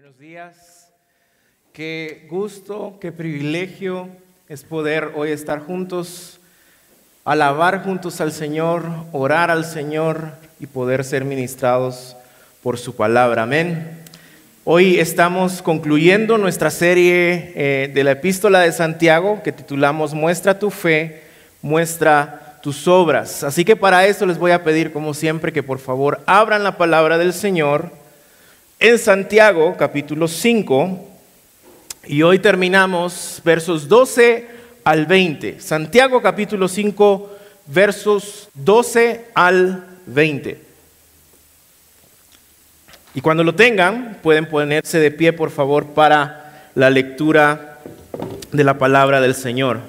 Buenos días. Qué gusto, qué privilegio es poder hoy estar juntos, alabar juntos al Señor, orar al Señor y poder ser ministrados por su palabra. Amén. Hoy estamos concluyendo nuestra serie eh, de la epístola de Santiago que titulamos Muestra tu fe, muestra tus obras. Así que para eso les voy a pedir, como siempre, que por favor abran la palabra del Señor en Santiago capítulo 5 y hoy terminamos versos 12 al 20. Santiago capítulo 5 versos 12 al 20. Y cuando lo tengan, pueden ponerse de pie, por favor, para la lectura de la palabra del Señor.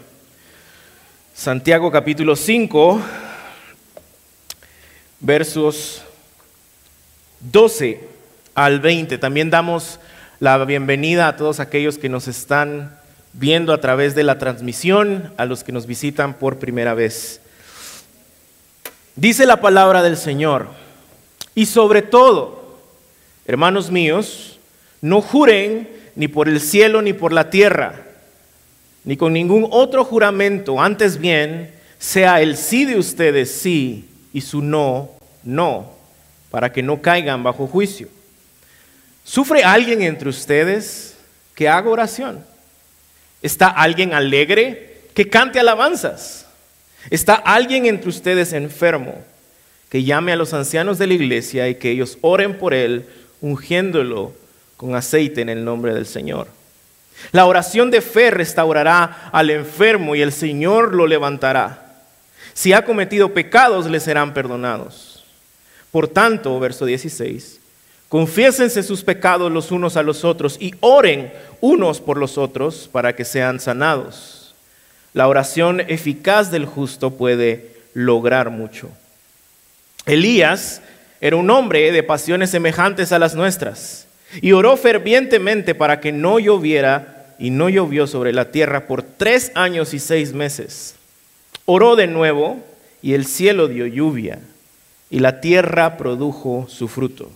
Santiago capítulo 5, versos 12 al 20. También damos la bienvenida a todos aquellos que nos están viendo a través de la transmisión, a los que nos visitan por primera vez. Dice la palabra del Señor, y sobre todo, Hermanos míos, no juren ni por el cielo ni por la tierra, ni con ningún otro juramento, antes bien, sea el sí de ustedes sí y su no, no, para que no caigan bajo juicio. ¿Sufre alguien entre ustedes que haga oración? ¿Está alguien alegre que cante alabanzas? ¿Está alguien entre ustedes enfermo que llame a los ancianos de la iglesia y que ellos oren por él? ungiéndolo con aceite en el nombre del Señor. La oración de fe restaurará al enfermo y el Señor lo levantará. Si ha cometido pecados, le serán perdonados. Por tanto, verso 16, confiésense sus pecados los unos a los otros y oren unos por los otros para que sean sanados. La oración eficaz del justo puede lograr mucho. Elías era un hombre de pasiones semejantes a las nuestras y oró fervientemente para que no lloviera y no llovió sobre la tierra por tres años y seis meses. Oró de nuevo y el cielo dio lluvia y la tierra produjo su fruto.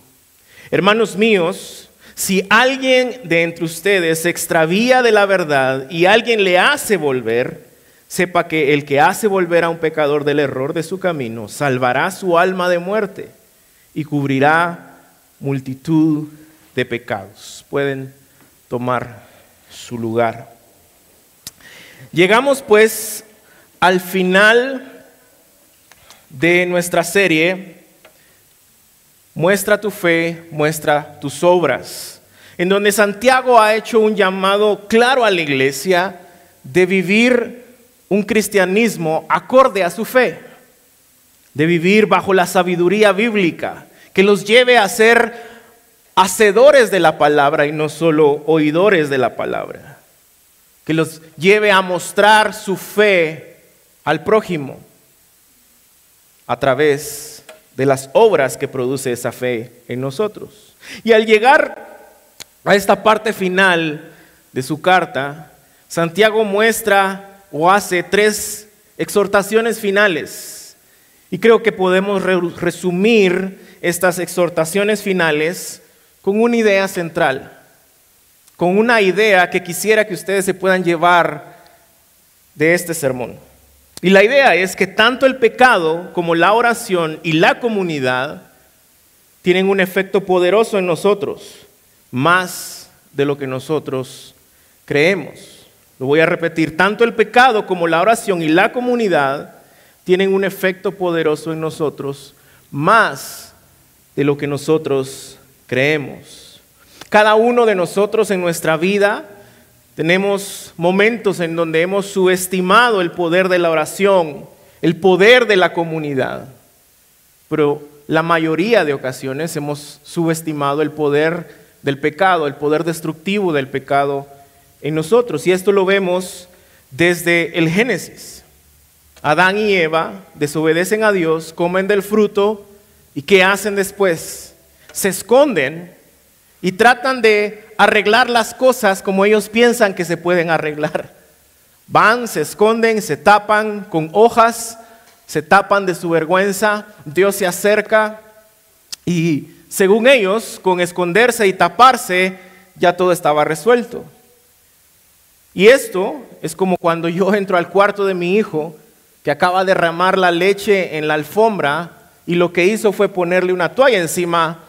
Hermanos míos, si alguien de entre ustedes se extravía de la verdad y alguien le hace volver, sepa que el que hace volver a un pecador del error de su camino salvará su alma de muerte y cubrirá multitud de pecados. Pueden tomar su lugar. Llegamos pues al final de nuestra serie, Muestra tu fe, muestra tus obras, en donde Santiago ha hecho un llamado claro a la iglesia de vivir un cristianismo acorde a su fe. De vivir bajo la sabiduría bíblica, que los lleve a ser hacedores de la palabra y no solo oidores de la palabra, que los lleve a mostrar su fe al prójimo a través de las obras que produce esa fe en nosotros. Y al llegar a esta parte final de su carta, Santiago muestra o hace tres exhortaciones finales y creo que podemos resumir estas exhortaciones finales con una idea central, con una idea que quisiera que ustedes se puedan llevar de este sermón. Y la idea es que tanto el pecado como la oración y la comunidad tienen un efecto poderoso en nosotros, más de lo que nosotros creemos. Lo voy a repetir, tanto el pecado como la oración y la comunidad tienen un efecto poderoso en nosotros, más de lo que nosotros creemos. Cada uno de nosotros en nuestra vida tenemos momentos en donde hemos subestimado el poder de la oración, el poder de la comunidad, pero la mayoría de ocasiones hemos subestimado el poder del pecado, el poder destructivo del pecado en nosotros. Y esto lo vemos desde el Génesis. Adán y Eva desobedecen a Dios, comen del fruto y ¿qué hacen después? Se esconden y tratan de arreglar las cosas como ellos piensan que se pueden arreglar. Van, se esconden, se tapan con hojas, se tapan de su vergüenza, Dios se acerca y según ellos, con esconderse y taparse, ya todo estaba resuelto. Y esto es como cuando yo entro al cuarto de mi hijo, que acaba de derramar la leche en la alfombra, y lo que hizo fue ponerle una toalla encima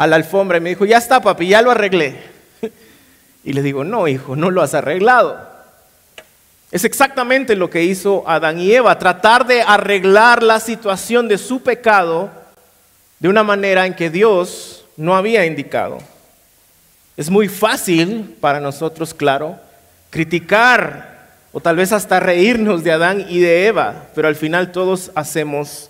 a la alfombra y me dijo, ya está papi, ya lo arreglé. Y le digo, no hijo, no lo has arreglado. Es exactamente lo que hizo Adán y Eva, tratar de arreglar la situación de su pecado de una manera en que Dios no había indicado. Es muy fácil para nosotros, claro, criticar o tal vez hasta reírnos de Adán y de Eva, pero al final todos hacemos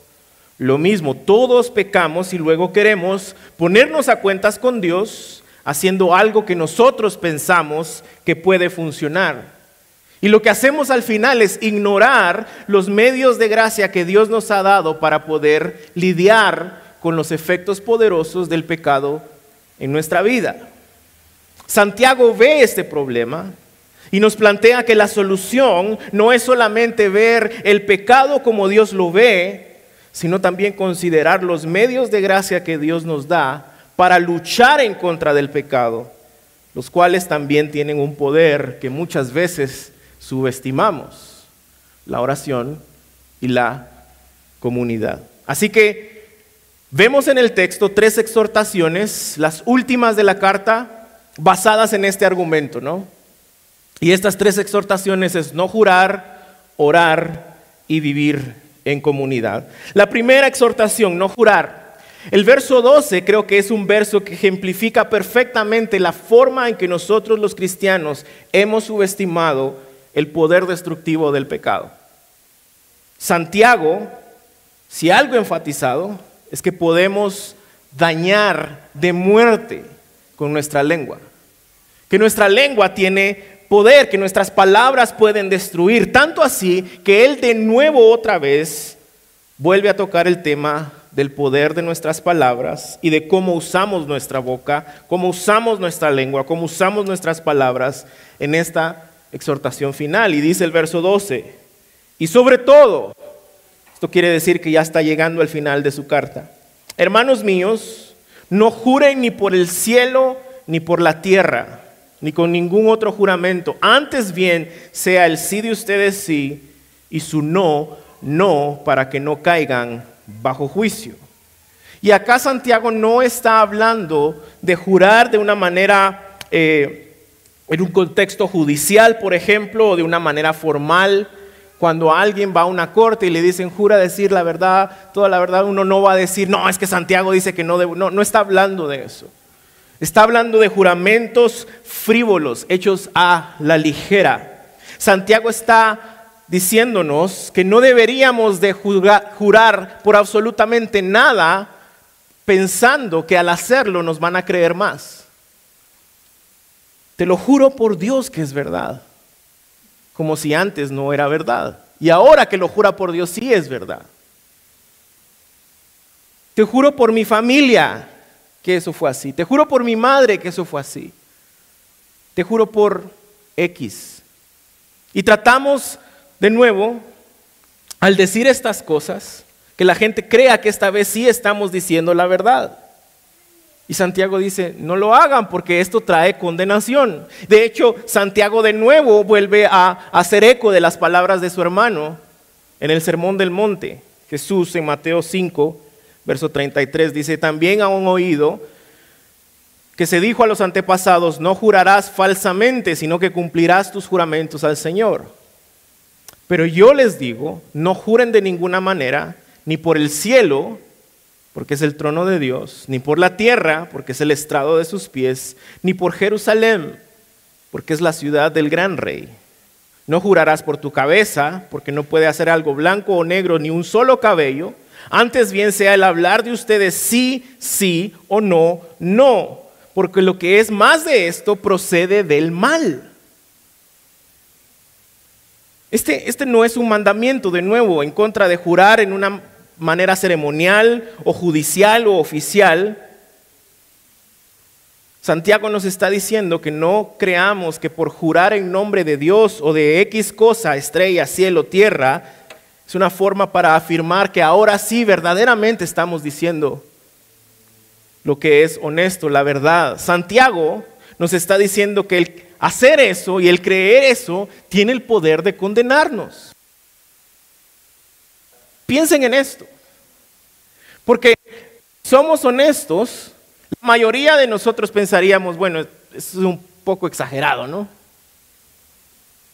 lo mismo. Todos pecamos y luego queremos ponernos a cuentas con Dios haciendo algo que nosotros pensamos que puede funcionar. Y lo que hacemos al final es ignorar los medios de gracia que Dios nos ha dado para poder lidiar con los efectos poderosos del pecado en nuestra vida. Santiago ve este problema y nos plantea que la solución no es solamente ver el pecado como Dios lo ve, sino también considerar los medios de gracia que Dios nos da para luchar en contra del pecado, los cuales también tienen un poder que muchas veces subestimamos la oración y la comunidad. Así que vemos en el texto tres exhortaciones, las últimas de la carta, basadas en este argumento, ¿no? Y estas tres exhortaciones es no jurar, orar y vivir en comunidad. La primera exhortación, no jurar. El verso 12 creo que es un verso que ejemplifica perfectamente la forma en que nosotros los cristianos hemos subestimado el poder destructivo del pecado. Santiago, si algo enfatizado, es que podemos dañar de muerte con nuestra lengua. Que nuestra lengua tiene poder, que nuestras palabras pueden destruir. Tanto así que él de nuevo otra vez vuelve a tocar el tema del poder de nuestras palabras y de cómo usamos nuestra boca, cómo usamos nuestra lengua, cómo usamos nuestras palabras en esta exhortación final. Y dice el verso 12, y sobre todo, esto quiere decir que ya está llegando al final de su carta, hermanos míos, no juren ni por el cielo ni por la tierra, ni con ningún otro juramento. Antes bien sea el sí de ustedes sí y su no, no, para que no caigan bajo juicio. Y acá Santiago no está hablando de jurar de una manera... Eh, en un contexto judicial, por ejemplo, o de una manera formal, cuando alguien va a una corte y le dicen, jura decir la verdad, toda la verdad, uno no va a decir, no, es que Santiago dice que no debo. No, no está hablando de eso. Está hablando de juramentos frívolos, hechos a la ligera. Santiago está diciéndonos que no deberíamos de jurar por absolutamente nada pensando que al hacerlo nos van a creer más. Te lo juro por Dios que es verdad. Como si antes no era verdad. Y ahora que lo jura por Dios sí es verdad. Te juro por mi familia que eso fue así. Te juro por mi madre que eso fue así. Te juro por X. Y tratamos de nuevo, al decir estas cosas, que la gente crea que esta vez sí estamos diciendo la verdad. Y Santiago dice, no lo hagan porque esto trae condenación. De hecho, Santiago de nuevo vuelve a hacer eco de las palabras de su hermano en el Sermón del Monte. Jesús en Mateo 5, verso 33 dice, también han oído que se dijo a los antepasados, no jurarás falsamente, sino que cumplirás tus juramentos al Señor. Pero yo les digo, no juren de ninguna manera, ni por el cielo, porque es el trono de Dios, ni por la tierra, porque es el estrado de sus pies, ni por Jerusalén, porque es la ciudad del gran rey. No jurarás por tu cabeza, porque no puede hacer algo blanco o negro, ni un solo cabello. Antes bien sea el hablar de ustedes sí, sí o no, no, porque lo que es más de esto procede del mal. Este, este no es un mandamiento, de nuevo, en contra de jurar en una manera ceremonial o judicial o oficial, Santiago nos está diciendo que no creamos que por jurar en nombre de Dios o de X cosa, estrella, cielo, tierra, es una forma para afirmar que ahora sí verdaderamente estamos diciendo lo que es honesto, la verdad. Santiago nos está diciendo que el hacer eso y el creer eso tiene el poder de condenarnos. Piensen en esto. Porque somos honestos, la mayoría de nosotros pensaríamos, bueno, es un poco exagerado, ¿no?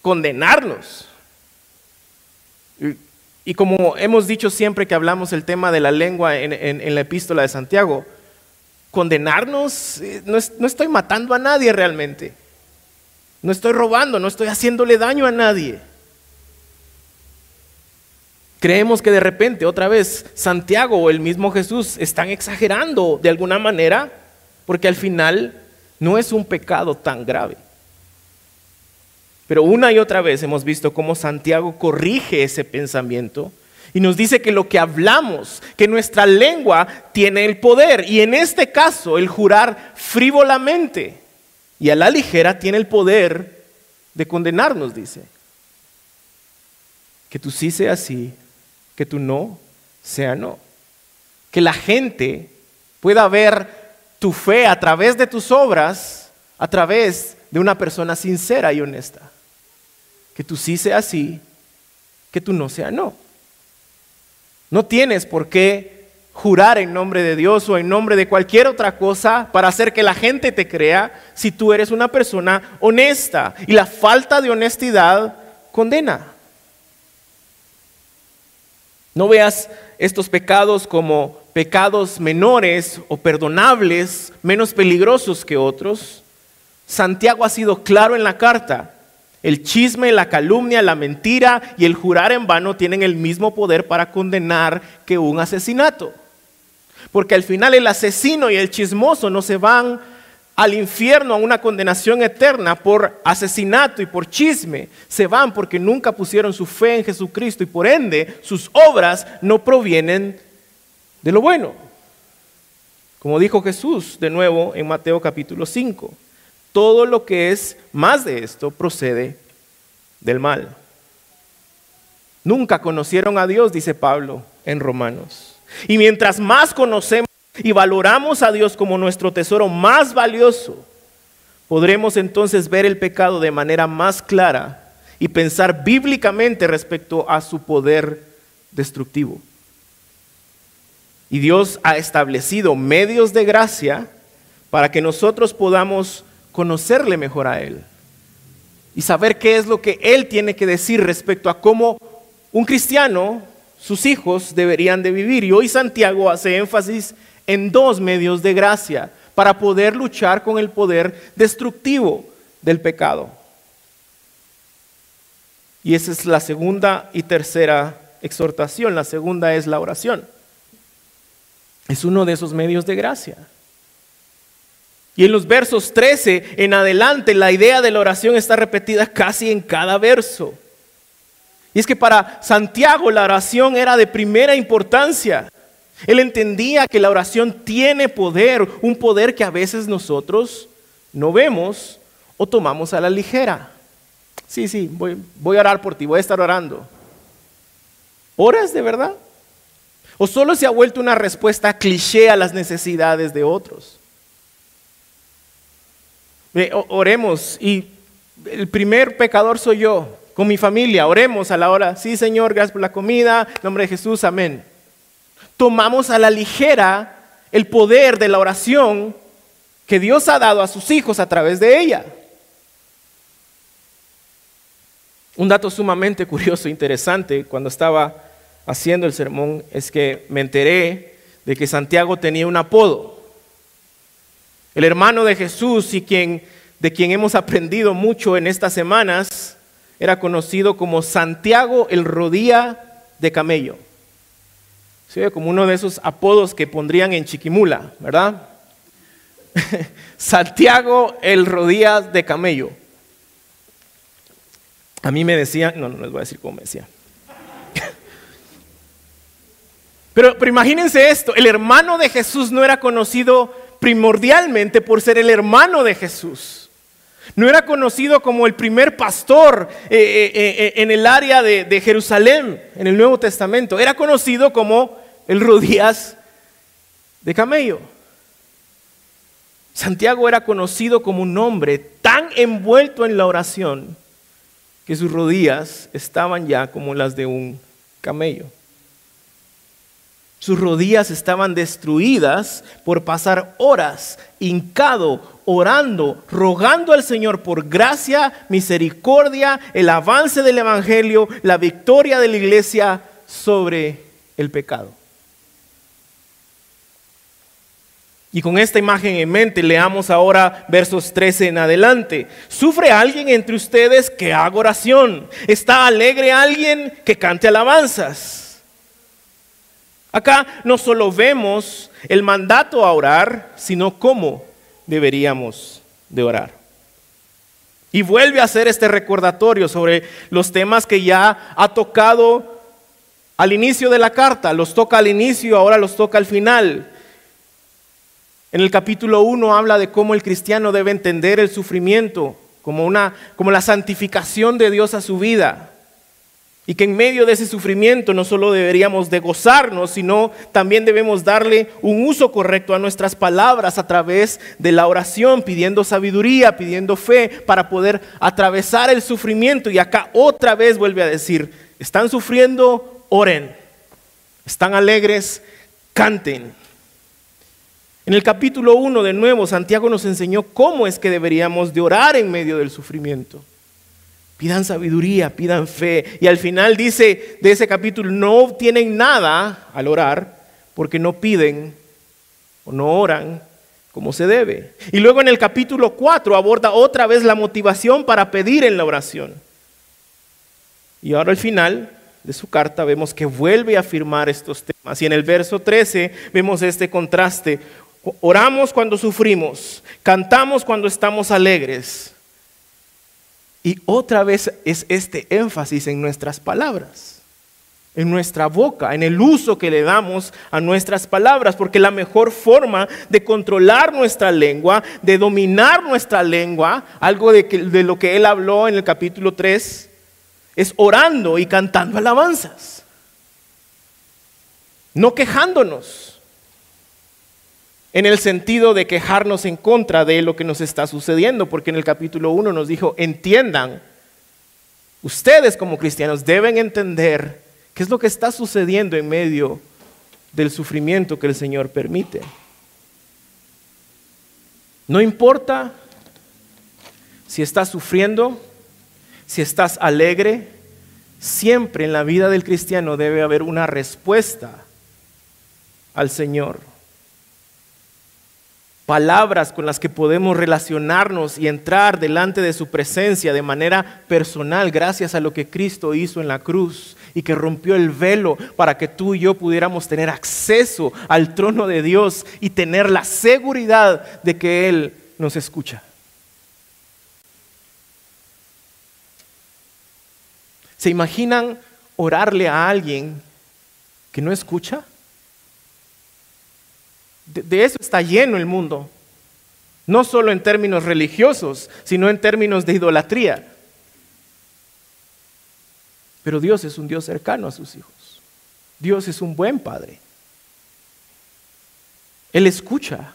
Condenarnos. Y, como hemos dicho siempre que hablamos el tema de la lengua en, la epístola de Santiago, condenarnos, eh, no, no estoy matando a nadie realmente. No estoy robando, no estoy haciéndole daño a nadie. Creemos que de repente, otra vez, Santiago o el mismo Jesús están exagerando de alguna manera, porque al final no es un pecado tan grave. Pero una y otra vez hemos visto cómo Santiago corrige ese pensamiento y nos dice que lo que hablamos, que nuestra lengua tiene el poder, y en este caso el jurar frívolamente y a la ligera tiene el poder de condenarnos, dice. Que tú sí sea sí, que tú no sea no. Que la gente pueda ver tu fe a través de tus obras, a través de una persona sincera y honesta. Que tú sí sea sí, que tú no sea no. No tienes por qué jurar en nombre de Dios o en nombre de cualquier otra cosa para hacer que la gente te crea si tú eres una persona honesta. Y la falta de honestidad condena. No veas estos pecados como pecados menores o perdonables, menos peligrosos que otros. Santiago ha sido claro en la carta. El chisme, la calumnia, la mentira y el jurar en vano tienen el mismo poder para condenar que un asesinato. Porque al final el asesino y el chismoso no se van al infierno a una condenación eterna por asesinato y por chisme. Se van porque nunca pusieron su fe en Jesucristo y por ende sus obras no provienen de lo bueno. Como dijo Jesús de nuevo en Mateo capítulo 5, todo lo que es más de esto procede del mal. Nunca conocieron a Dios, dice Pablo en Romanos. Y mientras más conocemos y valoramos a Dios como nuestro tesoro más valioso, podremos entonces ver el pecado de manera más clara y pensar bíblicamente respecto a su poder destructivo. Y Dios ha establecido medios de gracia para que nosotros podamos conocerle mejor a Él y saber qué es lo que Él tiene que decir respecto a cómo un cristiano, sus hijos, deberían de vivir. Y hoy Santiago hace énfasis en dos medios de gracia para poder luchar con el poder destructivo del pecado. Y esa es la segunda y tercera exhortación. La segunda es la oración. Es uno de esos medios de gracia. Y en los versos 13 en adelante la idea de la oración está repetida casi en cada verso. Y es que para Santiago la oración era de primera importancia. Él entendía que la oración tiene poder, un poder que a veces nosotros no vemos o tomamos a la ligera. Sí, sí, voy, a orar por ti, voy a estar orando. ¿Oras de verdad? ¿O solo se ha vuelto una respuesta cliché a las necesidades de otros? Oremos y el primer pecador soy yo, con mi familia, oremos a la hora, sí Señor, gracias por la comida, en nombre de Jesús, amén tomamos a la ligera el poder de la oración que Dios ha dado a sus hijos a través de ella. Un dato sumamente curioso e interesante cuando estaba haciendo el sermón es que me enteré de que Santiago tenía un apodo. El hermano de Jesús y quien, de quien hemos aprendido mucho en estas semanas era conocido como Santiago el rodilla de camello como uno de esos apodos que pondrían en Chiquimula, ¿verdad? Santiago el rodillas de camello. A mí me decían, no, no les voy a decir cómo me decía. Pero, pero imagínense esto, el hermano de Jesús no era conocido primordialmente por ser el hermano de Jesús. No era conocido como el primer pastor eh, eh, eh, en el área de, de, Jerusalén, en el Nuevo Testamento. Era conocido como el rodillas de camello. Santiago era conocido como un hombre tan envuelto en la oración que sus rodillas estaban ya como las de un camello. Sus rodillas estaban destruidas por pasar horas hincado, orando, rogando al Señor por gracia, misericordia, el avance del Evangelio, la victoria de la iglesia sobre el pecado. Y con esta imagen en mente, leamos ahora versos 13 en adelante. ¿Sufre alguien entre ustedes que haga oración? ¿Está alegre alguien que cante alabanzas? Acá no solo vemos el mandato a orar, sino cómo deberíamos de orar. Y vuelve a hacer este recordatorio sobre los temas que ya ha tocado al inicio de la carta. Los toca al inicio, ahora los toca al final. En el capítulo 1 habla de cómo el cristiano debe entender el sufrimiento como, una, como la santificación de Dios a su vida. Y que en medio de ese sufrimiento no solo deberíamos de gozarnos, sino también debemos darle un uso correcto a nuestras palabras a través de la oración, pidiendo sabiduría, pidiendo fe para poder atravesar el sufrimiento. Y acá otra vez vuelve a decir, están sufriendo, oren. Están alegres, canten. En el capítulo 1 de nuevo, Santiago nos enseñó cómo es que deberíamos de orar en medio del sufrimiento. Pidan sabiduría, pidan fe. Y al final dice de ese capítulo, no obtienen nada al orar porque no piden o no oran como se debe. Y luego en el capítulo 4 aborda otra vez la motivación para pedir en la oración. Y ahora al final de su carta vemos que vuelve a afirmar estos temas. Y en el verso 13 vemos este contraste. Oramos cuando sufrimos, cantamos cuando estamos alegres. Y otra vez es este énfasis en nuestras palabras, en nuestra boca, en el uso que le damos a nuestras palabras, porque la mejor forma de controlar nuestra lengua, de dominar nuestra lengua, algo de, lo que él habló en el capítulo 3, es orando y cantando alabanzas, no quejándonos en el sentido de quejarnos en contra de lo que nos está sucediendo, porque en el capítulo 1 nos dijo, entiendan, ustedes como cristianos deben entender qué es lo que está sucediendo en medio del sufrimiento que el Señor permite. No importa si estás sufriendo, si estás alegre, siempre en la vida del cristiano debe haber una respuesta al Señor palabras con las que podemos relacionarnos y entrar delante de su presencia de manera personal gracias a lo que Cristo hizo en la cruz y que rompió el velo para que tú y yo pudiéramos tener acceso al trono de Dios y tener la seguridad de que Él nos escucha. ¿Se imaginan orarle a alguien que no escucha? De, eso está lleno el mundo. No solo en términos religiosos, sino en términos de idolatría. Pero Dios es un Dios cercano a sus hijos. Dios es un buen padre. Él escucha.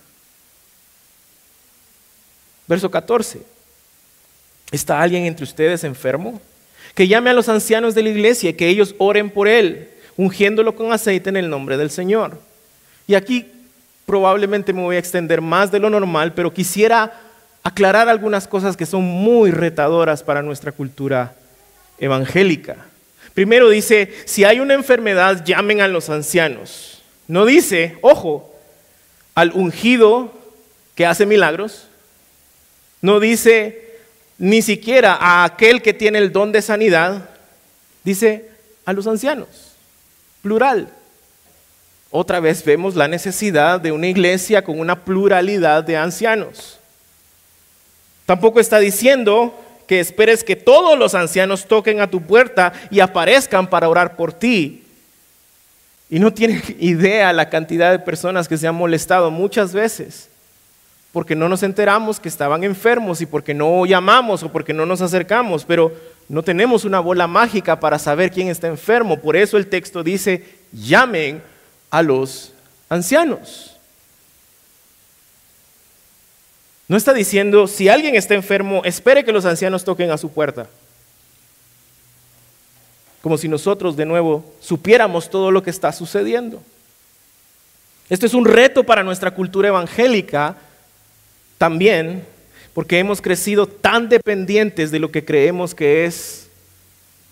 Verso 14. ¿Está alguien entre ustedes enfermo? Que llame a los ancianos de la iglesia y que ellos oren por él, ungiéndolo con aceite en el nombre del Señor. Y aquí probablemente me voy a extender más de lo normal, pero quisiera aclarar algunas cosas que son muy retadoras para nuestra cultura evangélica. Primero dice, si hay una enfermedad, llamen a los ancianos. No dice, ojo, al ungido que hace milagros. No dice ni siquiera a aquel que tiene el don de sanidad. Dice a los ancianos, plural. Otra vez vemos la necesidad de una iglesia con una pluralidad de ancianos. Tampoco está diciendo que esperes que todos los ancianos toquen a tu puerta y aparezcan para orar por ti. Y no tienen idea la cantidad de personas que se han molestado muchas veces porque no nos enteramos que estaban enfermos y porque no llamamos o porque no nos acercamos, pero no tenemos una bola mágica para saber quién está enfermo. Por eso el texto dice, llamen a los ancianos. No está diciendo, si alguien está enfermo, espere que los ancianos toquen a su puerta. Como si nosotros de nuevo supiéramos todo lo que está sucediendo. Esto es un reto para nuestra cultura evangélica también, porque hemos crecido tan dependientes de lo que creemos que es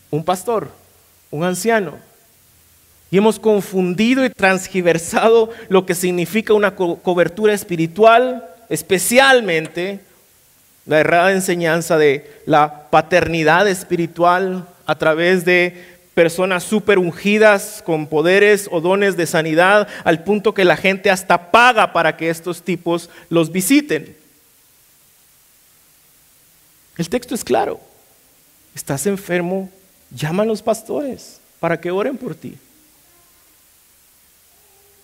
un pastor, un anciano. Y hemos confundido y transgiversado lo que significa una cobertura espiritual, especialmente la errada enseñanza de la paternidad espiritual a través de personas súper ungidas con poderes o dones de sanidad, al punto que la gente hasta paga para que estos tipos los visiten. El texto es claro. Estás enfermo, llama a los pastores para que oren por ti.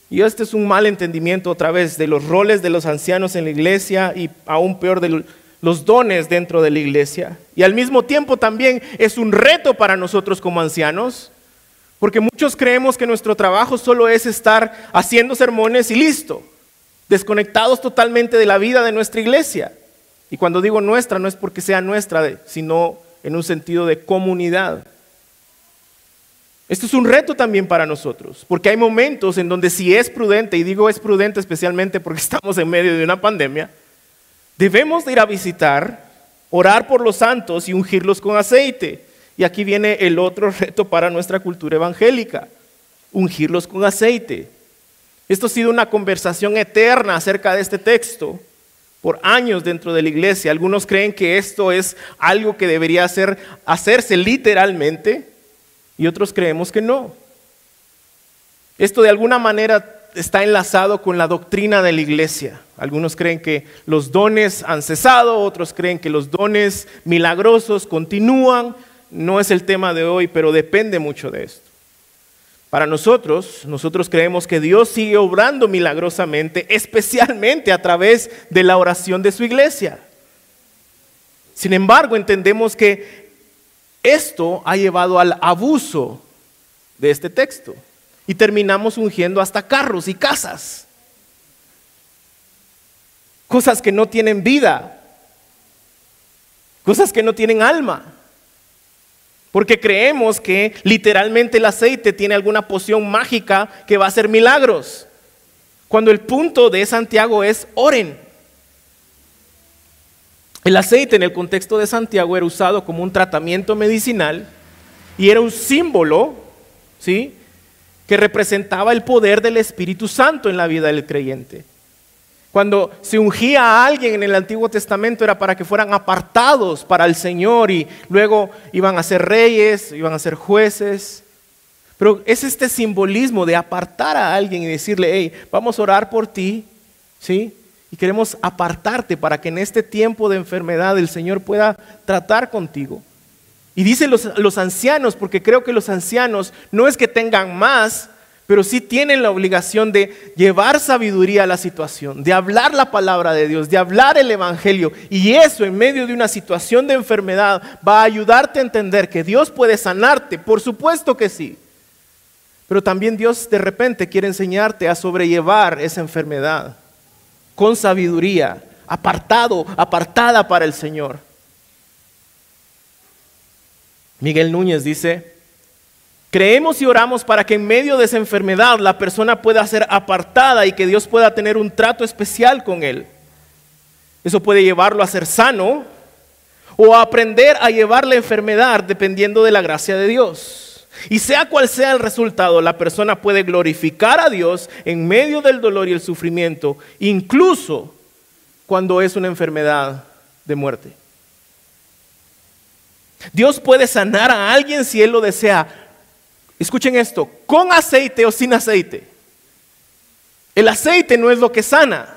Y este es un mal entendimiento otra vez de los roles de los ancianos en la iglesia y aún peor de los dones dentro de la iglesia. Y al mismo tiempo también es un reto para nosotros como ancianos, porque muchos creemos que nuestro trabajo solo es estar haciendo sermones y listo, desconectados totalmente de la vida de nuestra iglesia. Y cuando digo nuestra, no es porque sea nuestra, sino en un sentido de comunidad. Esto es un reto también para nosotros, porque hay momentos en donde si es prudente, y digo es prudente especialmente porque estamos en medio de una pandemia, debemos de ir a visitar, orar por los santos y ungirlos con aceite. Y aquí viene el otro reto para nuestra cultura evangélica, ungirlos con aceite. Esto ha sido una conversación eterna acerca de este texto por años dentro de la iglesia. Algunos creen que esto es algo que debería hacer, hacerse literalmente y otros creemos que no. Esto de alguna manera está enlazado con la doctrina de la iglesia. Algunos creen que los dones han cesado, otros creen que los dones milagrosos continúan. No es el tema de hoy, pero depende mucho de esto. Para nosotros, nosotros creemos que Dios sigue obrando milagrosamente, especialmente a través de la oración de su iglesia. Sin embargo, entendemos que esto ha llevado al abuso de este texto y terminamos ungiendo hasta carros y casas. Cosas que no tienen vida, cosas que no tienen alma. Porque creemos que literalmente el aceite tiene alguna poción mágica que va a hacer milagros. Cuando el punto de Santiago es oren. El aceite en el contexto de Santiago era usado como un tratamiento medicinal y era un símbolo, ¿sí? Que representaba el poder del Espíritu Santo en la vida del creyente. Cuando se ungía a alguien en el Antiguo Testamento era para que fueran apartados para el Señor y luego iban a ser reyes, iban a ser jueces. Pero es este simbolismo de apartar a alguien y decirle, hey, vamos a orar por ti, ¿sí? Y queremos apartarte para que en este tiempo de enfermedad el Señor pueda tratar contigo. Y dicen los, los, ancianos, porque creo que los ancianos no es que tengan más, pero sí tienen la obligación de llevar sabiduría a la situación, de hablar la palabra de Dios, de hablar el Evangelio. Y eso en medio de una situación de enfermedad va a ayudarte a entender que Dios puede sanarte, por supuesto que sí. Pero también Dios de repente quiere enseñarte a sobrellevar esa enfermedad con sabiduría, apartado, apartada para el Señor. Miguel Núñez dice, creemos y oramos para que en medio de esa enfermedad la persona pueda ser apartada y que Dios pueda tener un trato especial con él. Eso puede llevarlo a ser sano o a aprender a llevar la enfermedad dependiendo de la gracia de Dios. Y sea cual sea el resultado, la persona puede glorificar a Dios en medio del dolor y el sufrimiento, incluso cuando es una enfermedad de muerte. Dios puede sanar a alguien si Él lo desea. Escuchen esto, con aceite o sin aceite. El aceite no es lo que sana,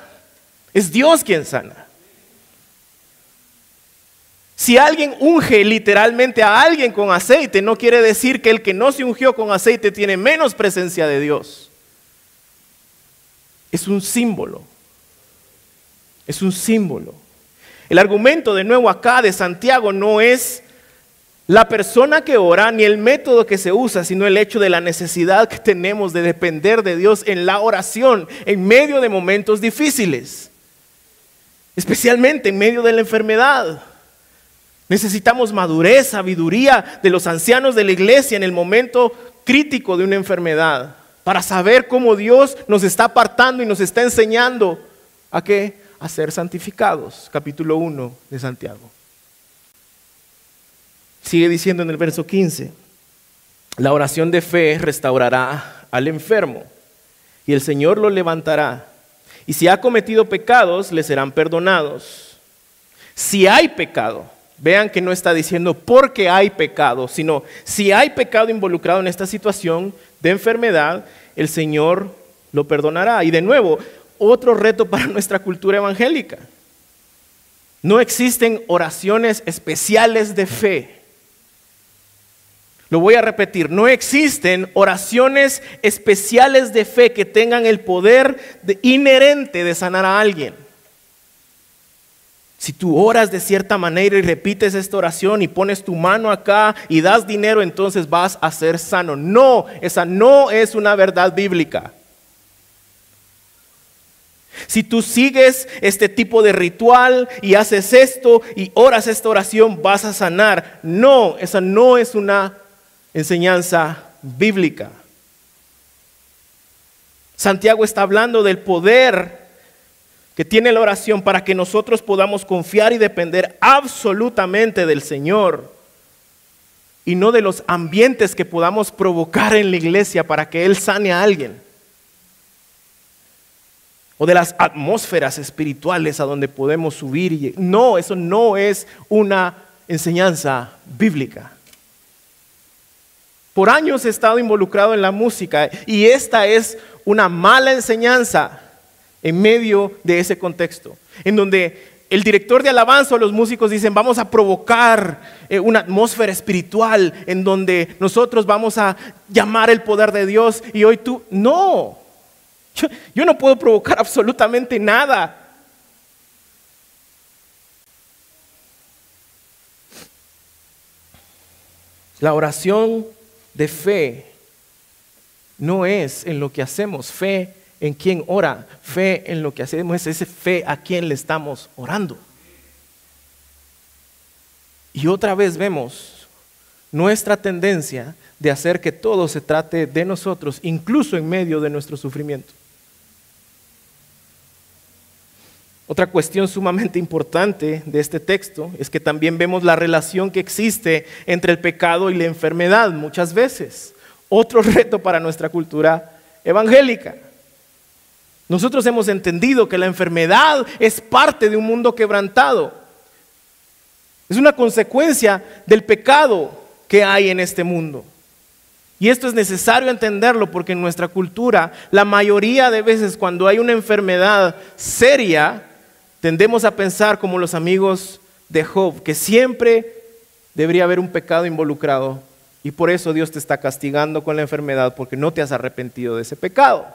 es Dios quien sana. Si alguien unge literalmente a alguien con aceite, no quiere decir que el que no se ungió con aceite tiene menos presencia de Dios. Es un símbolo. Es un símbolo. El argumento de nuevo acá de Santiago no es la persona que ora ni el método que se usa, sino el hecho de la necesidad que tenemos de depender de Dios en la oración en medio de momentos difíciles. especialmente en medio de la enfermedad. Necesitamos madurez, sabiduría de los ancianos de la iglesia en el momento crítico de una enfermedad para saber cómo Dios nos está apartando y nos está enseñando a qué? A ser santificados. Capítulo 1 de Santiago. Sigue diciendo en el verso 15, la oración de fe restaurará al enfermo y el Señor lo levantará. Y si ha cometido pecados, le serán perdonados. Si hay pecado, vean que no está diciendo porque hay pecado, sino si hay pecado involucrado en esta situación de enfermedad, el Señor lo perdonará. Y de nuevo, otro reto para nuestra cultura evangélica. No existen oraciones especiales de fe. Lo voy a repetir, no existen oraciones especiales de fe que tengan el poder inherente de sanar a alguien. Si tú oras de cierta manera y repites esta oración y pones tu mano acá y das dinero, entonces vas a ser sano. No, esa no es una verdad bíblica. Si tú sigues este tipo de ritual y haces esto y oras esta oración, vas a sanar. No, esa no es una enseñanza bíblica. Santiago está hablando del poder que tiene la oración para que nosotros podamos confiar y depender absolutamente del Señor y no de los ambientes que podamos provocar en la iglesia para que Él sane a alguien o de las atmósferas espirituales a donde podemos subir. Y... No, eso no es una enseñanza bíblica. Por años he estado involucrado en la música y esta es una mala enseñanza en medio de ese contexto, en donde el director de alabanza o los músicos dicen, vamos a provocar eh, una atmósfera espiritual en donde nosotros vamos a llamar el poder de Dios y hoy tú, no, yo, yo no puedo provocar absolutamente nada. La oración de fe no es en lo que hacemos, fe en quien ora, fe en lo que hacemos, es ese fe a quien le estamos orando. Y otra vez vemos nuestra tendencia de hacer que todo se trate de nosotros, incluso en medio de nuestro sufrimiento. Otra cuestión sumamente importante de este texto es que también vemos la relación que existe entre el pecado y la enfermedad muchas veces. Otro reto para nuestra cultura evangélica. Nosotros hemos entendido que la enfermedad es parte de un mundo quebrantado. Es una consecuencia del pecado que hay en este mundo. Y esto es necesario entenderlo porque en nuestra cultura, la mayoría de veces cuando hay una enfermedad seria, tendemos a pensar como los amigos de Job, que siempre debería haber un pecado involucrado y por eso Dios te está castigando con la enfermedad porque no te has arrepentido de ese pecado.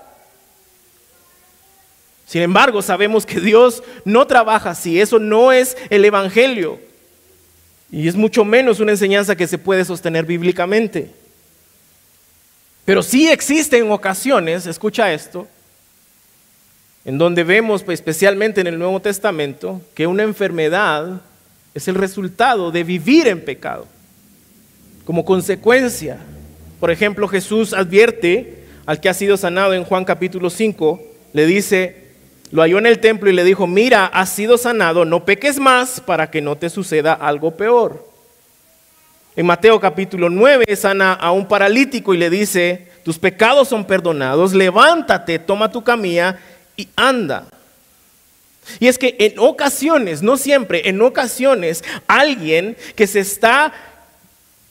Sin embargo, sabemos que Dios no trabaja así, eso no es el Evangelio y es mucho menos una enseñanza que se puede sostener bíblicamente. Pero sí existen ocasiones, escucha esto, en donde vemos, pues, especialmente en el Nuevo Testamento, que una enfermedad es el resultado de vivir en pecado. Como consecuencia, por ejemplo, Jesús advierte al que ha sido sanado en Juan capítulo 5, le dice, lo halló en el templo y le dijo, mira, has sido sanado, no peques más para que no te suceda algo peor. En Mateo capítulo 9 sana a un paralítico y le dice, tus pecados son perdonados, levántate, toma tu camilla y anda. Y es que en ocasiones, no siempre, en ocasiones, alguien que se está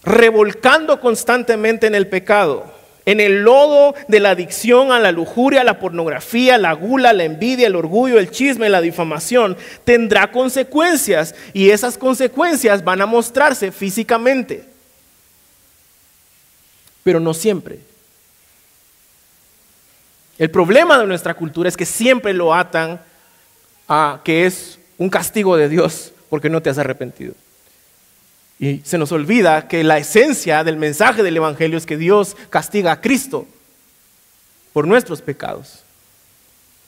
revolcando constantemente en el pecado, en el lodo de la adicción a la lujuria, la pornografía, la gula, la envidia, el orgullo, el chisme, la difamación, tendrá consecuencias y esas consecuencias van a mostrarse físicamente. Pero no siempre. El problema de nuestra cultura es que siempre lo atan a que es un castigo de Dios porque no te has arrepentido. Y se nos olvida que la esencia del mensaje del Evangelio es que Dios castiga a Cristo por nuestros pecados.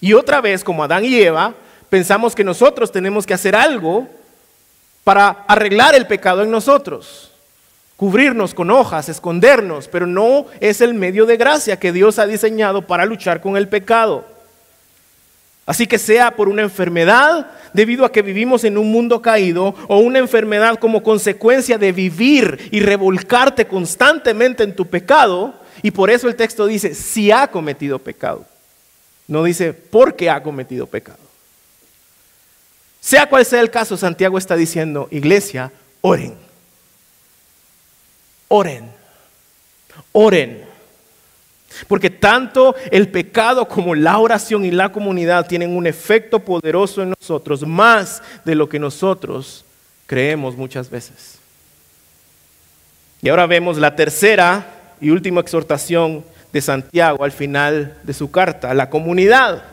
Y otra vez, como Adán y Eva, pensamos que nosotros tenemos que hacer algo para arreglar el pecado en nosotros, cubrirnos con hojas, escondernos, pero no es el medio de gracia que Dios ha diseñado para luchar con el pecado. Así que sea por una enfermedad debido a que vivimos en un mundo caído o una enfermedad como consecuencia de vivir y revolcarte constantemente en tu pecado, y por eso el texto dice, si ha cometido pecado. No dice, porque ha cometido pecado. Sea cual sea el caso, Santiago está diciendo, iglesia, oren. Oren. Oren. Porque tanto el pecado como la oración y la comunidad tienen un efecto poderoso en nosotros, más de lo que nosotros creemos muchas veces. Y ahora vemos la tercera y última exhortación de Santiago al final de su carta, la comunidad.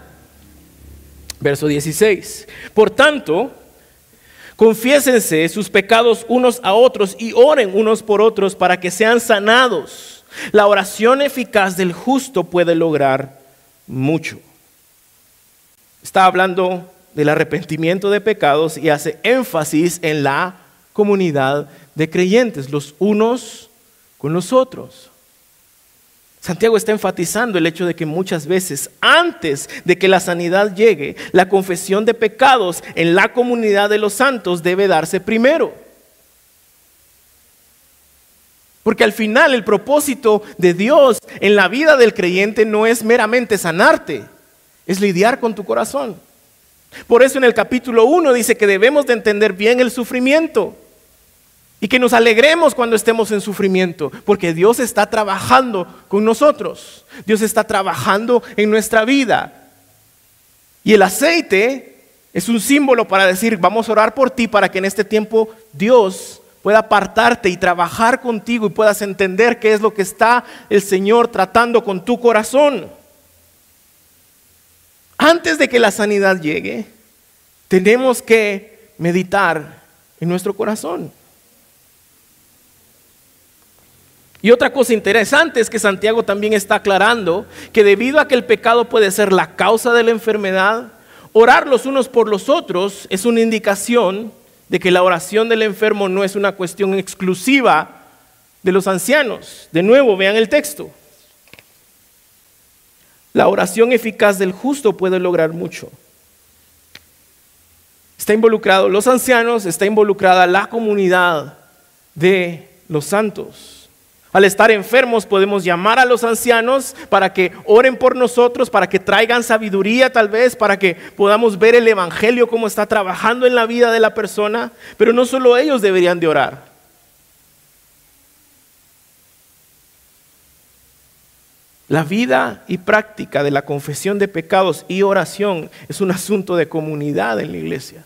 Verso 16. Por tanto, confiésense sus pecados unos a otros y oren unos por otros para que sean sanados. La oración eficaz del justo puede lograr mucho. Está hablando del arrepentimiento de pecados y hace énfasis en la comunidad de creyentes, los unos con los otros. Santiago está enfatizando el hecho de que muchas veces antes de que la sanidad llegue, la confesión de pecados en la comunidad de los santos debe darse primero. Porque al final el propósito de Dios en la vida del creyente no es meramente sanarte, es lidiar con tu corazón. Por eso en el capítulo 1 dice que debemos de entender bien el sufrimiento y que nos alegremos cuando estemos en sufrimiento, porque Dios está trabajando con nosotros, Dios está trabajando en nuestra vida. Y el aceite es un símbolo para decir, vamos a orar por ti para que en este tiempo Dios pueda apartarte y trabajar contigo y puedas entender qué es lo que está el Señor tratando con tu corazón. Antes de que la sanidad llegue, tenemos que meditar en nuestro corazón. Y otra cosa interesante es que Santiago también está aclarando que debido a que el pecado puede ser la causa de la enfermedad, orar los unos por los otros es una indicación de que la oración del enfermo no es una cuestión exclusiva de los ancianos. De nuevo, vean el texto. La oración eficaz del justo puede lograr mucho. Está involucrado los ancianos, está involucrada la comunidad de los santos. Al estar enfermos podemos llamar a los ancianos para que oren por nosotros, para que traigan sabiduría tal vez, para que podamos ver el Evangelio cómo está trabajando en la vida de la persona. Pero no solo ellos deberían de orar. La vida y práctica de la confesión de pecados y oración es un asunto de comunidad en la iglesia.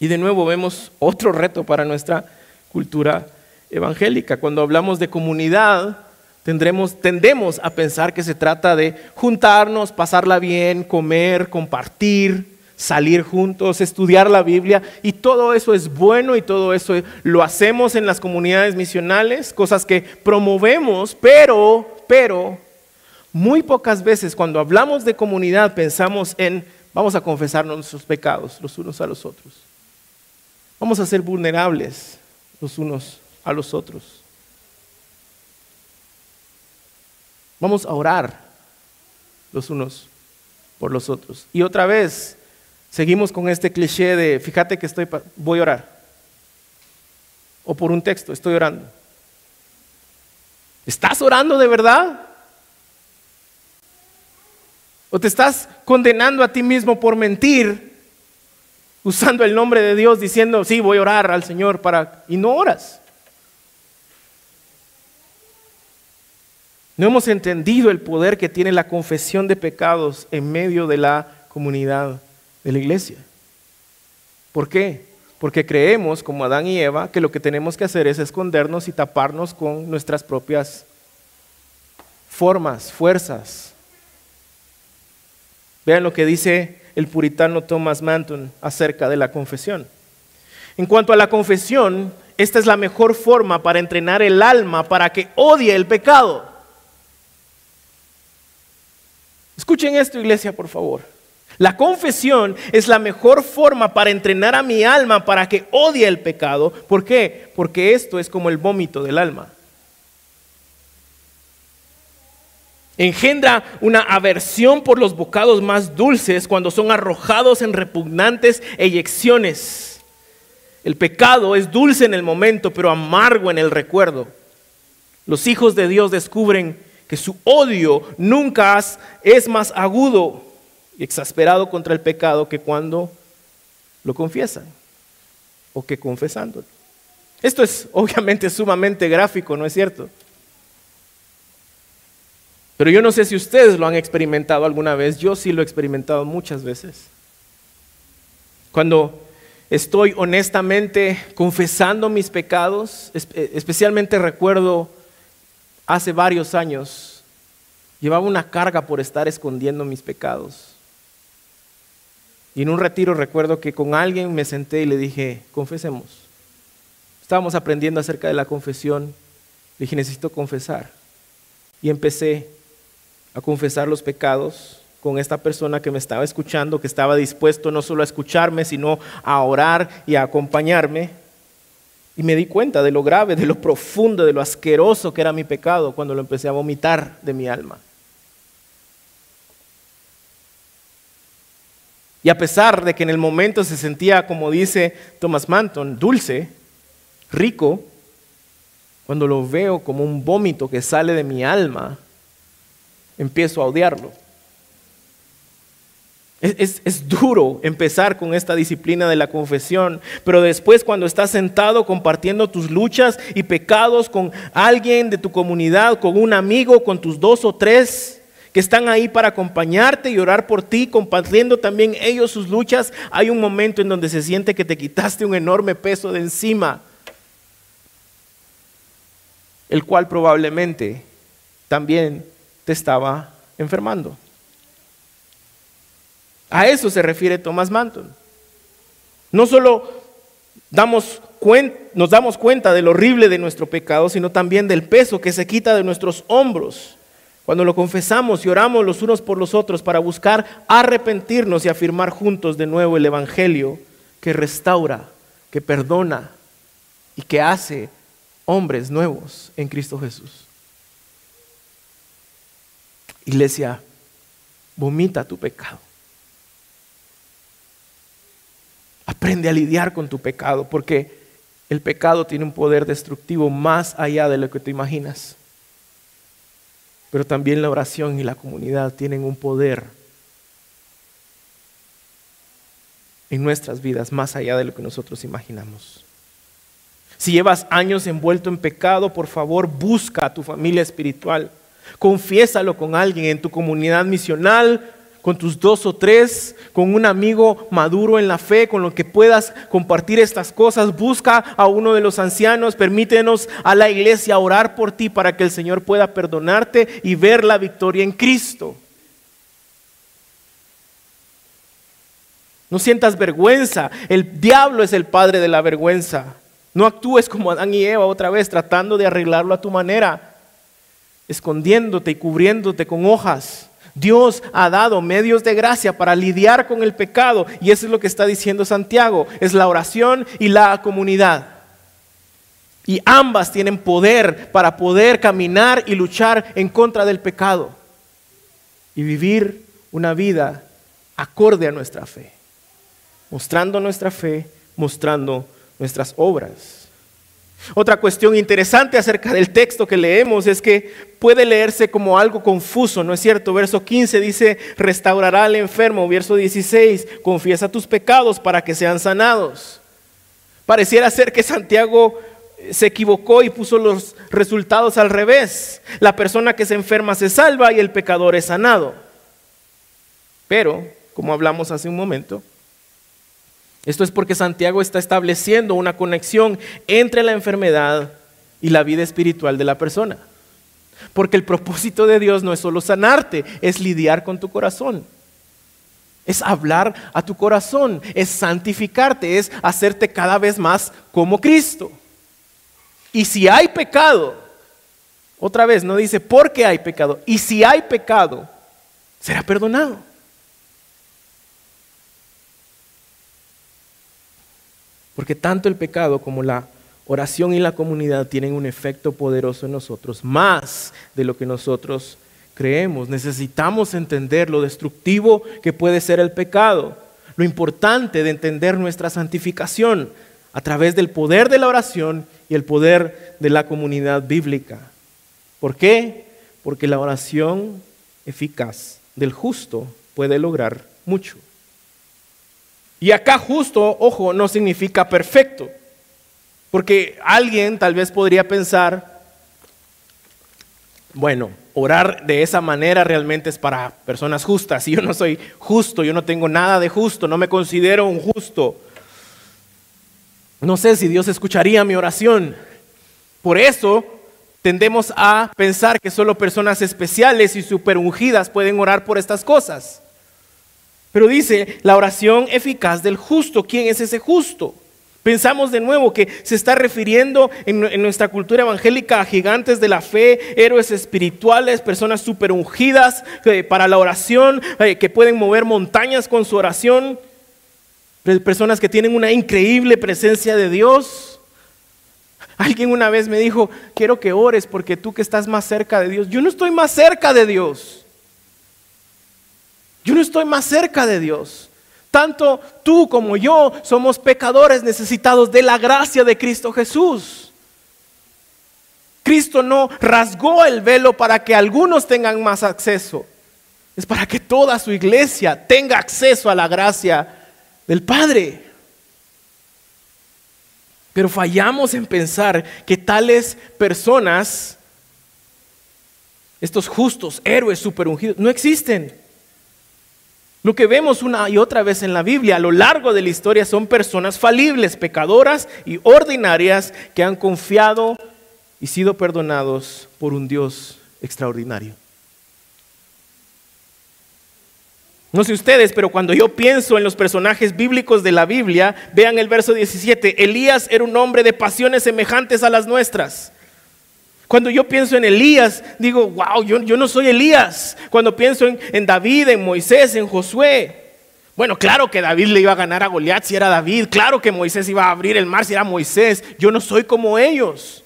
Y de nuevo vemos otro reto para nuestra cultura evangélica. Cuando hablamos de comunidad, tendremos, tendemos a pensar que se trata de juntarnos, pasarla bien, comer, compartir, salir juntos, estudiar la Biblia. Y todo eso es bueno y todo eso lo hacemos en las comunidades misionales, cosas que promovemos, pero, pero, muy pocas veces cuando hablamos de comunidad pensamos en vamos a confesarnos nuestros pecados los unos a los otros. Vamos a ser vulnerables los unos a los otros. Vamos a orar los unos por los otros. Y otra vez, seguimos con este cliché de, fíjate que estoy, voy a orar. O por un texto, estoy orando. ¿Estás orando de verdad? ¿O te estás condenando a ti mismo por mentir, usando el nombre de Dios, diciendo, sí, voy a orar al Señor para... y no oras? No hemos entendido el poder que tiene la confesión de pecados en medio de la comunidad de la iglesia. ¿Por qué? Porque creemos, como Adán y Eva, que lo que tenemos que hacer es escondernos y taparnos con nuestras propias formas, fuerzas. Vean lo que dice el puritano Thomas Manton acerca de la confesión. En cuanto a la confesión, esta es la mejor forma para entrenar el alma para que odie el pecado. Escuchen esto, iglesia, por favor. La confesión es la mejor forma para entrenar a mi alma para que odie el pecado. ¿Por qué? Porque esto es como el vómito del alma. Engendra una aversión por los bocados más dulces cuando son arrojados en repugnantes eyecciones. El pecado es dulce en el momento, pero amargo en el recuerdo. Los hijos de Dios descubren que su odio nunca es más agudo y exasperado contra el pecado que cuando lo confiesan o que confesándolo. Esto es obviamente sumamente gráfico, ¿no es cierto? Pero yo no sé si ustedes lo han experimentado alguna vez, yo sí lo he experimentado muchas veces. Cuando estoy honestamente confesando mis pecados, especialmente recuerdo hace varios años, llevaba una carga por estar escondiendo mis pecados. Y en un retiro recuerdo que con alguien me senté y le dije, confesemos. Estábamos aprendiendo acerca de la confesión. Le dije, necesito confesar. Y empecé a confesar los pecados con esta persona que me estaba escuchando, que estaba dispuesto no solo a escucharme, sino a orar y a acompañarme. Y me di cuenta de lo grave, de lo profundo, de lo asqueroso que era mi pecado cuando lo empecé a vomitar de mi alma. Y a pesar de que en el momento se sentía, como dice Thomas Manton, dulce, rico, cuando lo veo como un vómito que sale de mi alma, empiezo a odiarlo. Es, duro empezar con esta disciplina de la confesión, pero después cuando estás sentado compartiendo tus luchas y pecados con alguien de tu comunidad, con un amigo, con tus dos o tres que están ahí para acompañarte y orar por ti, compartiendo también ellos sus luchas, hay un momento en donde se siente que te quitaste un enorme peso de encima, el cual probablemente también te estaba enfermando. A eso se refiere Thomas Manton. No solo damos nos damos cuenta del horrible de nuestro pecado, sino también del peso que se quita de nuestros hombros cuando lo confesamos y oramos los unos por los otros para buscar arrepentirnos y afirmar juntos de nuevo el Evangelio que restaura, que perdona y que hace hombres nuevos en Cristo Jesús. Iglesia, vomita tu pecado. Aprende a lidiar con tu pecado porque el pecado tiene un poder destructivo más allá de lo que te imaginas. Pero también la oración y la comunidad tienen un poder en nuestras vidas más allá de lo que nosotros imaginamos. Si llevas años envuelto en pecado, por favor busca a tu familia espiritual. Confiésalo con alguien en tu comunidad misional, con tus dos o tres, con un amigo maduro en la fe, con lo que puedas compartir estas cosas. Busca a uno de los ancianos, permítenos a la iglesia orar por ti para que el Señor pueda perdonarte y ver la victoria en Cristo. No sientas vergüenza, el diablo es el padre de la vergüenza. No actúes como Adán y Eva otra vez tratando de arreglarlo a tu manera, escondiéndote y cubriéndote con hojas. Dios ha dado medios de gracia para lidiar con el pecado y eso es lo que está diciendo Santiago, es la oración y la comunidad. Y ambas tienen poder para poder caminar y luchar en contra del pecado y vivir una vida acorde a nuestra fe, mostrando nuestra fe, mostrando nuestras obras. Otra cuestión interesante acerca del texto que leemos es que puede leerse como algo confuso, ¿no es cierto? Verso 15 dice, restaurará al enfermo. Verso 16, confiesa tus pecados para que sean sanados. Pareciera ser que Santiago se equivocó y puso los resultados al revés. La persona que se enferma se salva y el pecador es sanado. Pero, como hablamos hace un momento, esto es porque Santiago está estableciendo una conexión entre la enfermedad y la vida espiritual de la persona. Porque el propósito de Dios no es solo sanarte, es lidiar con tu corazón. Es hablar a tu corazón, es santificarte, es hacerte cada vez más como Cristo. Y si hay pecado, otra vez no dice por qué hay pecado, y si hay pecado, será perdonado. Porque tanto el pecado como la oración y la comunidad tienen un efecto poderoso en nosotros, más de lo que nosotros creemos. Necesitamos entender lo destructivo que puede ser el pecado, lo importante de entender nuestra santificación a través del poder de la oración y el poder de la comunidad bíblica. ¿Por qué? Porque la oración eficaz del justo puede lograr mucho. Y acá justo, ojo, no significa perfecto. Porque alguien tal vez podría pensar, bueno, orar de esa manera realmente es para personas justas. Y yo no soy justo, yo no tengo nada de justo, no me considero un justo. No sé si Dios escucharía mi oración. Por eso tendemos a pensar que solo personas especiales y superungidas pueden orar por estas cosas. Pero dice, la oración eficaz del justo. ¿Quién es ese justo? Pensamos de nuevo que se está refiriendo en, nuestra cultura evangélica a gigantes de la fe, héroes espirituales, personas superungidas eh, para la oración, eh, que pueden mover montañas con su oración, personas que tienen una increíble presencia de Dios. Alguien una vez me dijo, quiero que ores porque tú que estás más cerca de Dios, yo no estoy más cerca de Dios. Yo no estoy más cerca de Dios. Tanto tú como yo somos pecadores necesitados de la gracia de Cristo Jesús. Cristo no rasgó el velo para que algunos tengan más acceso. Es para que toda su iglesia tenga acceso a la gracia del Padre. Pero fallamos en pensar que tales personas, estos justos, héroes superungidos, no existen. Lo que vemos una y otra vez en la Biblia a lo largo de la historia son personas falibles, pecadoras y ordinarias que han confiado y sido perdonados por un Dios extraordinario. No sé ustedes, pero cuando yo pienso en los personajes bíblicos de la Biblia, vean el verso 17, Elías era un hombre de pasiones semejantes a las nuestras cuando yo pienso en Elías, digo, wow, yo, no soy Elías. Cuando pienso en, en, David, en Moisés, en Josué. Bueno, claro que David le iba a ganar a Goliat si era David. Claro que Moisés iba a abrir el mar si era Moisés. Yo no soy como ellos.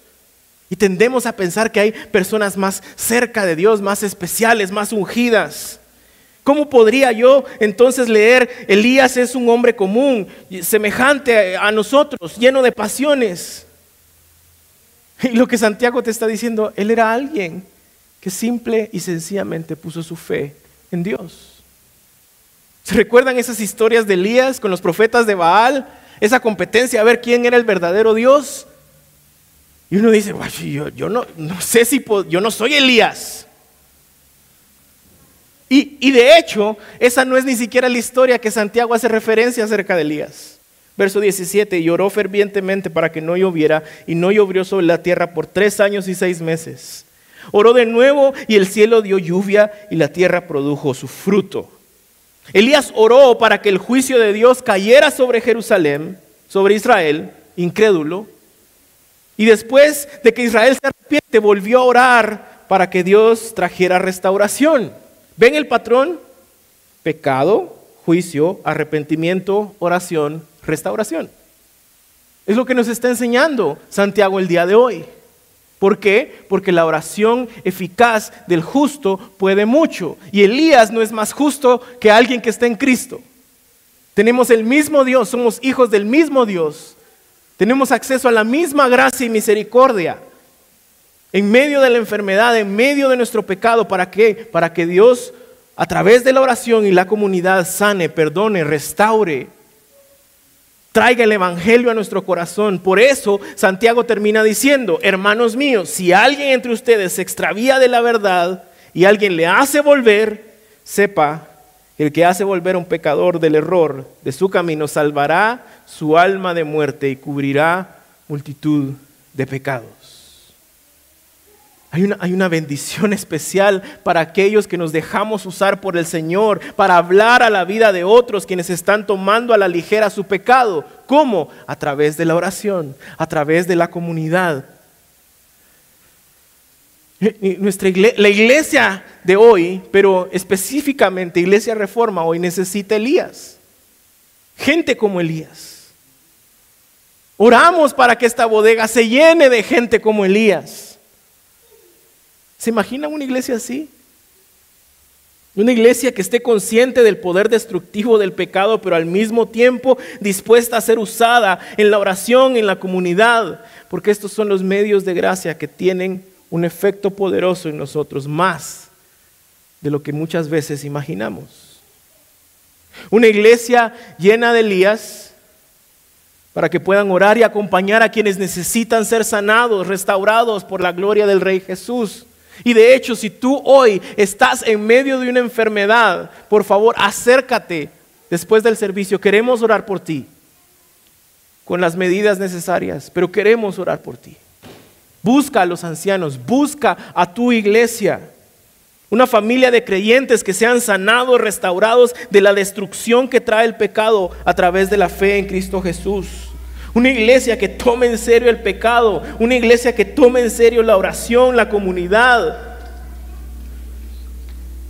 Y tendemos a pensar que hay personas más cerca de Dios, más especiales, más ungidas. ¿Cómo podría yo entonces leer, Elías es un hombre común, semejante a nosotros, lleno de pasiones? Y lo que Santiago te está diciendo, él era alguien que simple y sencillamente puso su fe en Dios. ¿Se recuerdan esas historias de Elías con los profetas de Baal? Esa competencia a ver quién era el verdadero Dios. Y uno dice, yo, yo no, sé si yo no soy Elías. Y de hecho, esa no es ni siquiera la historia que Santiago hace referencia acerca de Elías. Verso 17, lloró fervientemente para que no lloviera y no llovió sobre la tierra por tres años y seis meses. Oró de nuevo y el cielo dio lluvia y la tierra produjo su fruto. Elías oró para que el juicio de Dios cayera sobre Jerusalén, sobre Israel, incrédulo. Y después de que Israel se arrepiente, volvió a orar para que Dios trajera restauración. ¿Ven el patrón? Pecado, juicio, arrepentimiento, oración, restauración. Es lo que nos está enseñando Santiago el día de hoy. ¿Por qué? Porque la oración eficaz del justo puede mucho. Y Elías no es más justo que alguien que está en Cristo. Tenemos el mismo Dios, somos hijos del mismo Dios. Tenemos acceso a la misma gracia y misericordia. En medio de la enfermedad, en medio de nuestro pecado, ¿para qué? Para que Dios, a través de la oración y la comunidad, sane, perdone, restaure traiga el Evangelio a nuestro corazón. Por eso Santiago termina diciendo, hermanos míos, si alguien entre ustedes se extravía de la verdad y alguien le hace volver, sepa que el que hace volver a un pecador del error de su camino salvará su alma de muerte y cubrirá multitud de pecados. Hay una, bendición especial para aquellos que nos dejamos usar por el Señor, para hablar a la vida de otros quienes están tomando a la ligera su pecado. ¿Cómo? A través de la oración, a través de la comunidad. Nuestra la iglesia de hoy, pero específicamente Iglesia Reforma hoy necesita Elías. Gente como Elías. Oramos para que esta bodega se llene de gente como Elías. ¿Se imagina una iglesia así? Una iglesia que esté consciente del poder destructivo del pecado, pero al mismo tiempo dispuesta a ser usada en la oración, en la comunidad, porque estos son los medios de gracia que tienen un efecto poderoso en nosotros, más de lo que muchas veces imaginamos. Una iglesia llena de Elías para que puedan orar y acompañar a quienes necesitan ser sanados, restaurados por la gloria del Rey Jesús. Y de hecho, si tú hoy estás en medio de una enfermedad, por favor, acércate después del servicio. Queremos orar por ti con las medidas necesarias, pero queremos orar por ti. Busca a los ancianos, busca a tu iglesia. Una familia de creyentes que sean sanados, restaurados de la destrucción que trae el pecado a través de la fe en Cristo Jesús. Una iglesia que tome en serio el pecado. Una iglesia que tome en serio la oración, la comunidad.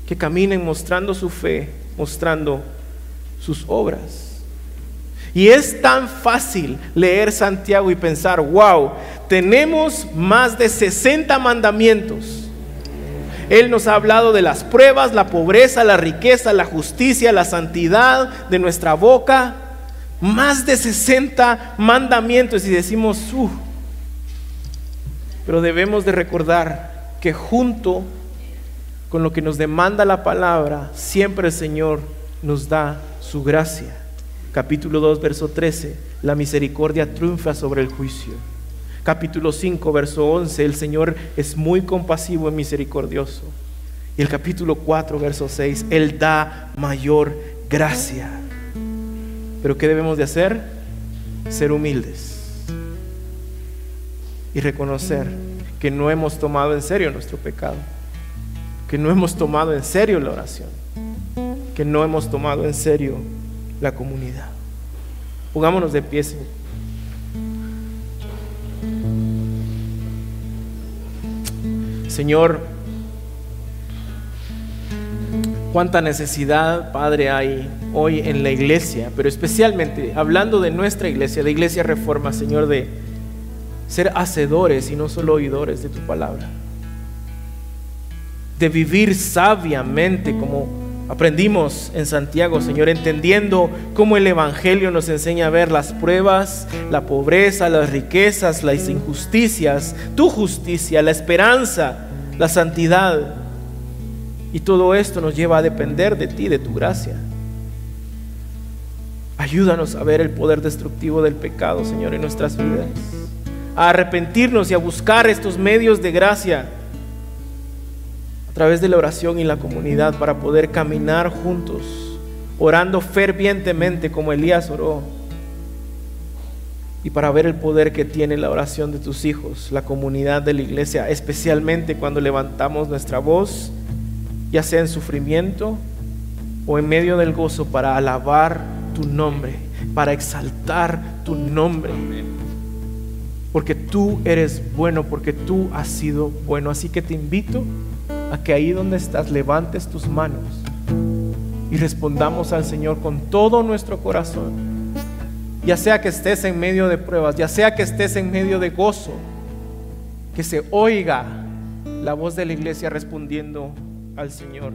Que caminen mostrando su fe, mostrando sus obras. Y es tan fácil leer Santiago y pensar, wow, tenemos más de 60 mandamientos. Él nos ha hablado de las pruebas, la pobreza, la riqueza, la justicia, la santidad de nuestra boca más de 60 mandamientos y decimos, uh, pero debemos de recordar que junto con lo que nos demanda la palabra, siempre el Señor nos da su gracia. Capítulo 2, verso 13, la misericordia triunfa sobre el juicio. Capítulo 5, verso 11, el Señor es muy compasivo y misericordioso. Y el capítulo 4, verso 6, Él da mayor gracia. Pero ¿qué debemos de hacer? Ser humildes y reconocer que no hemos tomado en serio nuestro pecado, que no hemos tomado en serio la oración, que no hemos tomado en serio la comunidad. Pongámonos de pie. Señor, cuánta necesidad, Padre, hay hoy en la iglesia, pero especialmente hablando de nuestra iglesia, de Iglesia Reforma, Señor, de ser hacedores y no solo oidores de tu palabra. De vivir sabiamente como aprendimos en Santiago, Señor, entendiendo cómo el Evangelio nos enseña a ver las pruebas, la pobreza, las riquezas, las injusticias, tu justicia, la esperanza, la santidad y todo esto nos lleva a depender de ti, de tu gracia. Ayúdanos a ver el poder destructivo del pecado, Señor, en nuestras vidas. A arrepentirnos y a buscar estos medios de gracia a través de la oración y la comunidad para poder caminar juntos, orando fervientemente como Elías oró. Y para ver el poder que tiene la oración de tus hijos, la comunidad de la iglesia, especialmente cuando levantamos nuestra voz ya sea en sufrimiento o en medio del gozo, para alabar tu nombre, para exaltar tu nombre. Porque tú eres bueno, porque tú has sido bueno. Así que te invito a que ahí donde estás levantes tus manos y respondamos al Señor con todo nuestro corazón. Ya sea que estés en medio de pruebas, ya sea que estés en medio de gozo, que se oiga la voz de la iglesia respondiendo al Señor.